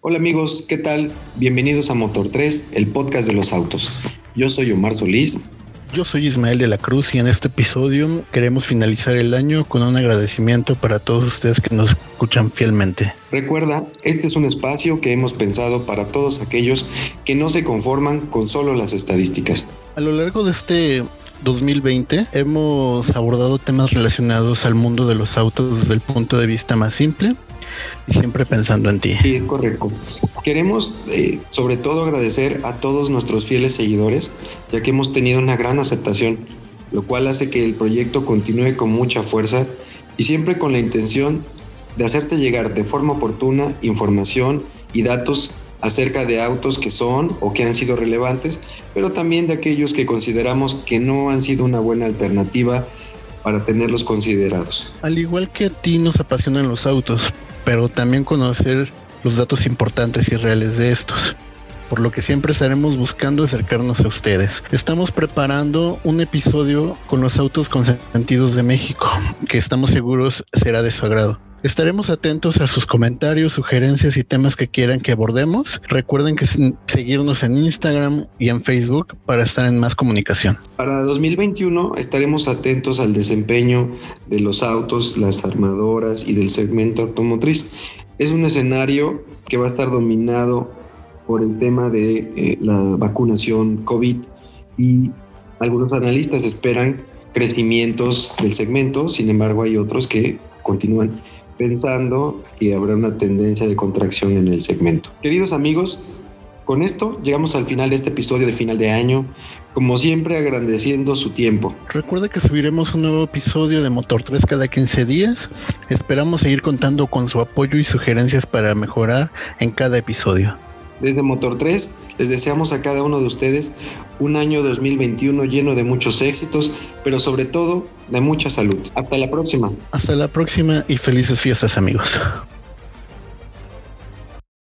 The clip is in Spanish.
Hola amigos, ¿qué tal? Bienvenidos a Motor 3, el podcast de los autos. Yo soy Omar Solís. Yo soy Ismael de la Cruz y en este episodio queremos finalizar el año con un agradecimiento para todos ustedes que nos escuchan fielmente. Recuerda, este es un espacio que hemos pensado para todos aquellos que no se conforman con solo las estadísticas. A lo largo de este 2020 hemos abordado temas relacionados al mundo de los autos desde el punto de vista más simple y siempre pensando en ti. Sí, es correcto. Queremos eh, sobre todo agradecer a todos nuestros fieles seguidores, ya que hemos tenido una gran aceptación, lo cual hace que el proyecto continúe con mucha fuerza y siempre con la intención de hacerte llegar de forma oportuna información y datos acerca de autos que son o que han sido relevantes, pero también de aquellos que consideramos que no han sido una buena alternativa para tenerlos considerados. Al igual que a ti nos apasionan los autos, pero también conocer los datos importantes y reales de estos por lo que siempre estaremos buscando acercarnos a ustedes. Estamos preparando un episodio con los autos consentidos de México, que estamos seguros será de su agrado. Estaremos atentos a sus comentarios, sugerencias y temas que quieran que abordemos. Recuerden que seguirnos en Instagram y en Facebook para estar en más comunicación. Para 2021 estaremos atentos al desempeño de los autos, las armadoras y del segmento automotriz. Es un escenario que va a estar dominado por el tema de eh, la vacunación COVID y algunos analistas esperan crecimientos del segmento, sin embargo hay otros que continúan pensando que habrá una tendencia de contracción en el segmento. Queridos amigos, con esto llegamos al final de este episodio de final de año, como siempre agradeciendo su tiempo. Recuerda que subiremos un nuevo episodio de Motor 3 cada 15 días. Esperamos seguir contando con su apoyo y sugerencias para mejorar en cada episodio. Desde Motor 3 les deseamos a cada uno de ustedes un año 2021 lleno de muchos éxitos, pero sobre todo de mucha salud. Hasta la próxima. Hasta la próxima y felices fiestas amigos.